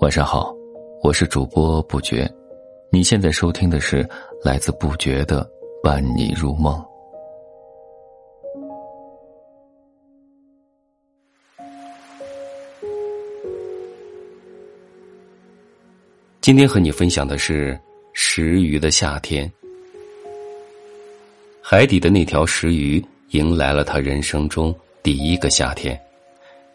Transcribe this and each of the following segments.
晚上好，我是主播不觉，你现在收听的是来自不觉的伴你入梦。今天和你分享的是石鱼的夏天。海底的那条石鱼迎来了他人生中第一个夏天。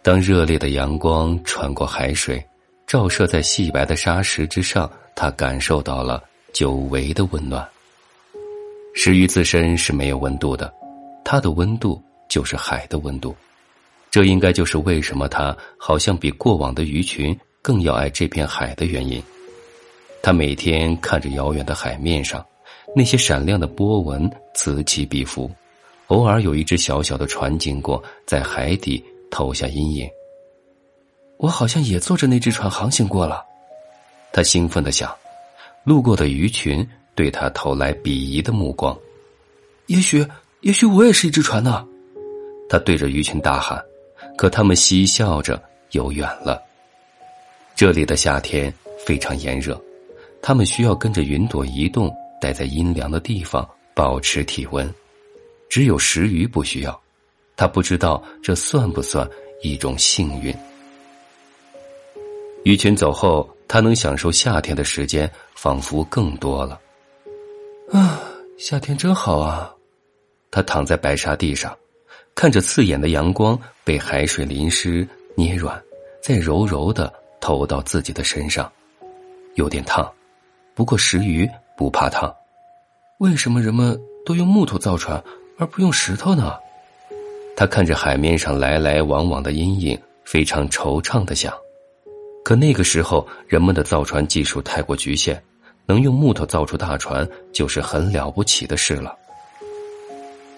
当热烈的阳光穿过海水。照射在细白的沙石之上，他感受到了久违的温暖。石鱼自身是没有温度的，它的温度就是海的温度。这应该就是为什么它好像比过往的鱼群更要爱这片海的原因。他每天看着遥远的海面上，那些闪亮的波纹此起彼伏，偶尔有一只小小的船经过，在海底投下阴影。我好像也坐着那只船航行过了，他兴奋的想。路过的鱼群对他投来鄙夷的目光。也许，也许我也是一只船呢。他对着鱼群大喊，可他们嬉笑着游远了。这里的夏天非常炎热，他们需要跟着云朵移动，待在阴凉的地方保持体温。只有石鱼不需要，他不知道这算不算一种幸运。鱼群走后，他能享受夏天的时间仿佛更多了。啊，夏天真好啊！他躺在白沙地上，看着刺眼的阳光被海水淋湿、捏软，再柔柔的投到自己的身上，有点烫。不过石鱼不怕烫。为什么人们都用木头造船，而不用石头呢？他看着海面上来来往往的阴影，非常惆怅的想。可那个时候，人们的造船技术太过局限，能用木头造出大船就是很了不起的事了。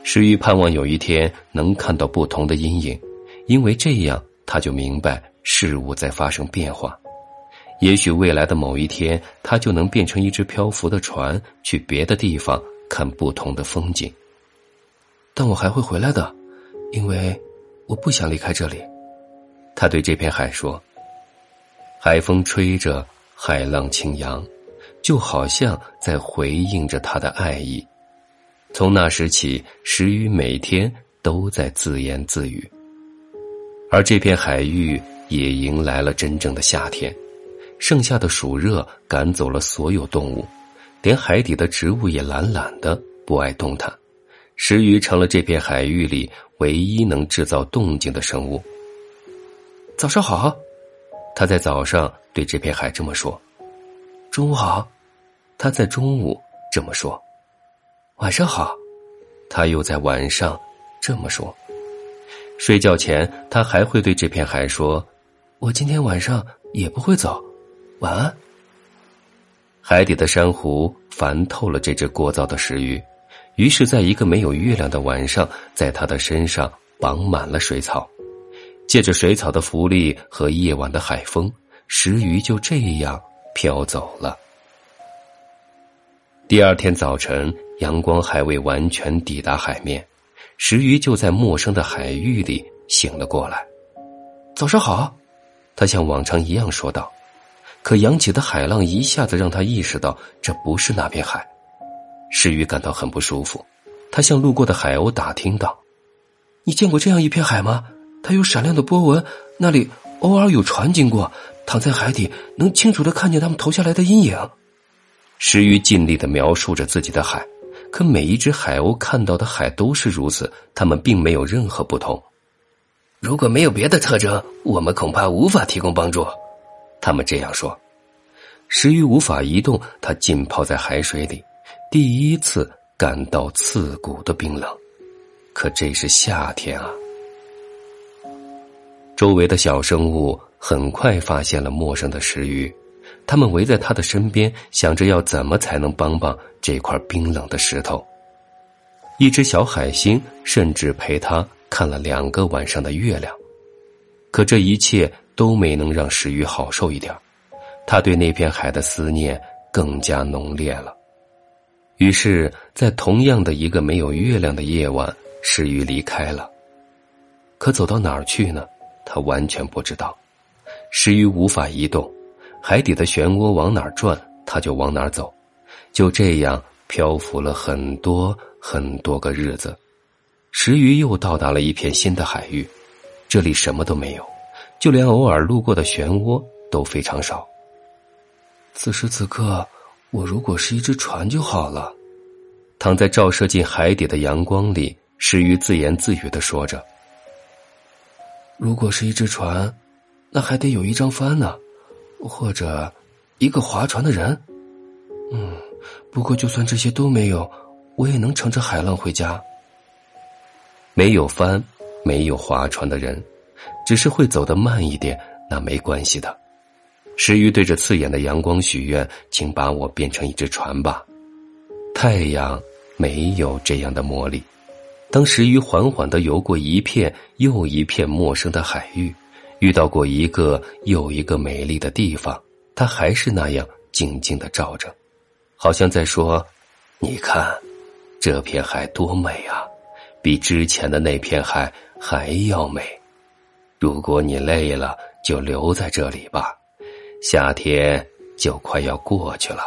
石玉盼望有一天能看到不同的阴影，因为这样他就明白事物在发生变化。也许未来的某一天，他就能变成一只漂浮的船，去别的地方看不同的风景。但我还会回来的，因为我不想离开这里。他对这片海说。海风吹着，海浪轻扬，就好像在回应着他的爱意。从那时起，石鱼每天都在自言自语。而这片海域也迎来了真正的夏天，盛夏的暑热赶走了所有动物，连海底的植物也懒懒的不爱动弹。石鱼成了这片海域里唯一能制造动静的生物。早上好。他在早上对这片海这么说：“中午好。”他在中午这么说：“晚上好。”他又在晚上这么说。睡觉前，他还会对这片海说：“我今天晚上也不会走，晚安。”海底的珊瑚烦透了这只聒噪的石鱼，于是，在一个没有月亮的晚上，在他的身上绑满了水草。借着水草的浮力和夜晚的海风，石鱼就这样飘走了。第二天早晨，阳光还未完全抵达海面，石鱼就在陌生的海域里醒了过来。早上好，他像往常一样说道。可扬起的海浪一下子让他意识到这不是那片海。石鱼感到很不舒服，他向路过的海鸥打听道：“你见过这样一片海吗？”它有闪亮的波纹，那里偶尔有船经过，躺在海底能清楚的看见他们投下来的阴影。石鱼尽力的描述着自己的海，可每一只海鸥看到的海都是如此，它们并没有任何不同。如果没有别的特征，我们恐怕无法提供帮助。他们这样说。石鱼无法移动，它浸泡在海水里，第一次感到刺骨的冰冷。可这是夏天啊。周围的小生物很快发现了陌生的石鱼，他们围在他的身边，想着要怎么才能帮帮这块冰冷的石头。一只小海星甚至陪他看了两个晚上的月亮，可这一切都没能让石鱼好受一点他对那片海的思念更加浓烈了。于是，在同样的一个没有月亮的夜晚，石鱼离开了。可走到哪儿去呢？他完全不知道。石鱼无法移动，海底的漩涡往哪儿转，他就往哪儿走。就这样漂浮了很多很多个日子，石鱼又到达了一片新的海域，这里什么都没有，就连偶尔路过的漩涡都非常少。此时此刻，我如果是一只船就好了。躺在照射进海底的阳光里，石鱼自言自语的说着：“如果是一只船，那还得有一张帆呢，或者一个划船的人。嗯，不过就算这些都没有，我也能乘着海浪回家。没有帆，没有划船的人，只是会走得慢一点，那没关系的。”石鱼对着刺眼的阳光许愿：“请把我变成一只船吧。”太阳没有这样的魔力。当石鱼缓缓的游过一片又一片陌生的海域，遇到过一个又一个美丽的地方，它还是那样静静的照着，好像在说：“你看，这片海多美啊，比之前的那片海还要美。如果你累了，就留在这里吧。夏天就快要过去了。”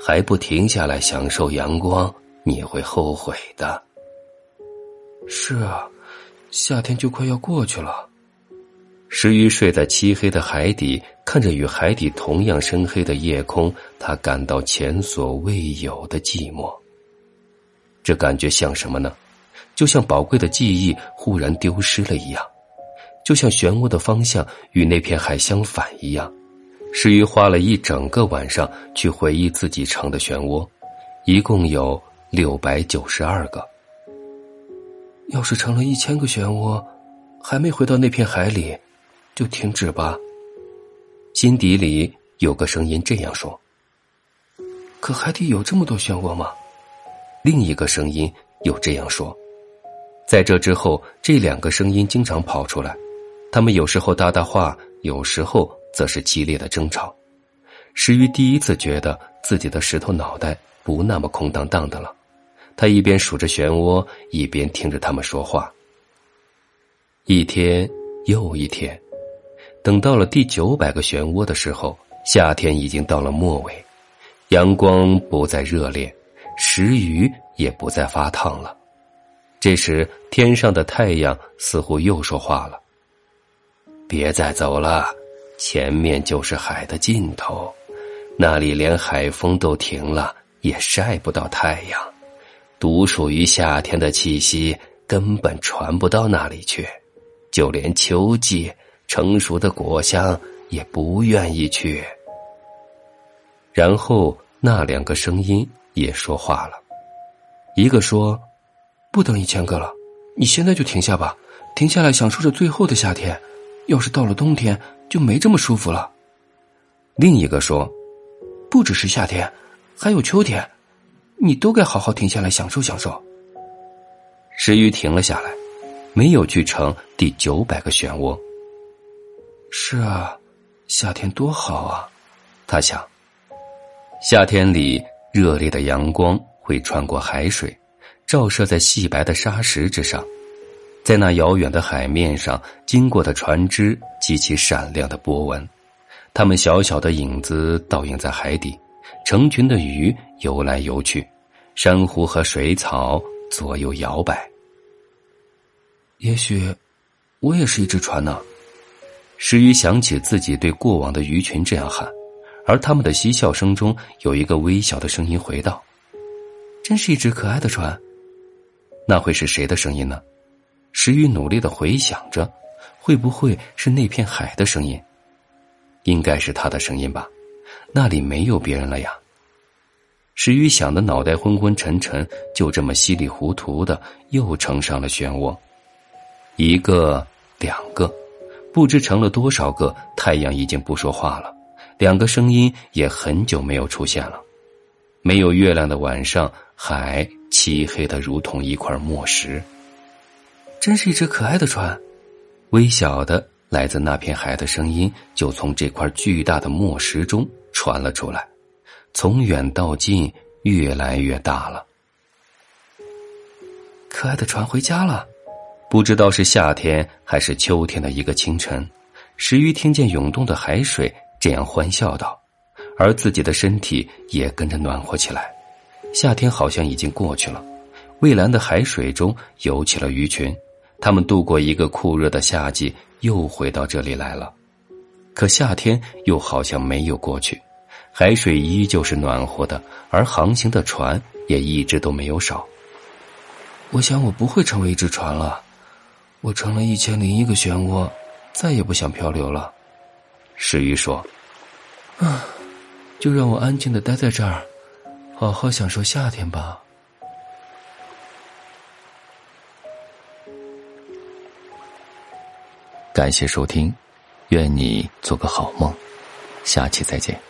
还不停下来享受阳光，你会后悔的。是啊，夏天就快要过去了。石鱼睡在漆黑的海底，看着与海底同样深黑的夜空，他感到前所未有的寂寞。这感觉像什么呢？就像宝贵的记忆忽然丢失了一样，就像漩涡的方向与那片海相反一样。石鱼花了一整个晚上去回忆自己成的漩涡，一共有六百九十二个。要是成了一千个漩涡，还没回到那片海里，就停止吧。心底里有个声音这样说。可海底有这么多漩涡吗？另一个声音又这样说。在这之后，这两个声音经常跑出来，他们有时候搭搭话，有时候。则是激烈的争吵。石鱼第一次觉得自己的石头脑袋不那么空荡荡的了。他一边数着漩涡，一边听着他们说话。一天又一天，等到了第九百个漩涡的时候，夏天已经到了末尾，阳光不再热烈，石鱼也不再发烫了。这时，天上的太阳似乎又说话了：“别再走了。”前面就是海的尽头，那里连海风都停了，也晒不到太阳，独属于夏天的气息根本传不到那里去，就连秋季成熟的果香也不愿意去。然后那两个声音也说话了，一个说：“不等一千个了，你现在就停下吧，停下来享受着最后的夏天。要是到了冬天。”就没这么舒服了。另一个说：“不只是夏天，还有秋天，你都该好好停下来享受享受。”石鱼停了下来，没有去乘第九百个漩涡。是啊，夏天多好啊！他想，夏天里热烈的阳光会穿过海水，照射在细白的沙石之上。在那遥远的海面上，经过的船只激起闪亮的波纹，它们小小的影子倒映在海底，成群的鱼游来游去，珊瑚和水草左右摇摆。也许，我也是一只船呢。石鱼想起自己对过往的鱼群这样喊，而他们的嬉笑声中有一个微小的声音回道：“真是一只可爱的船。”那会是谁的声音呢？石鱼努力的回想着，会不会是那片海的声音？应该是他的声音吧，那里没有别人了呀。石宇想的脑袋昏昏沉沉，就这么稀里糊涂的又乘上了漩涡，一个，两个，不知成了多少个。太阳已经不说话了，两个声音也很久没有出现了。没有月亮的晚上，海漆黑的如同一块墨石。真是一只可爱的船，微小的来自那片海的声音就从这块巨大的墨石中传了出来，从远到近，越来越大了。可爱的船回家了，不知道是夏天还是秋天的一个清晨，石鱼听见涌动的海水，这样欢笑道，而自己的身体也跟着暖和起来。夏天好像已经过去了，蔚蓝的海水中游起了鱼群，他们度过一个酷热的夏季，又回到这里来了。可夏天又好像没有过去，海水依旧是暖和的，而航行的船也一直都没有少。我想我不会成为一只船了，我成了一千零一个漩涡，再也不想漂流了。石鱼说：“啊，就让我安静的待在这儿。”好好享受夏天吧。感谢收听，愿你做个好梦，下期再见。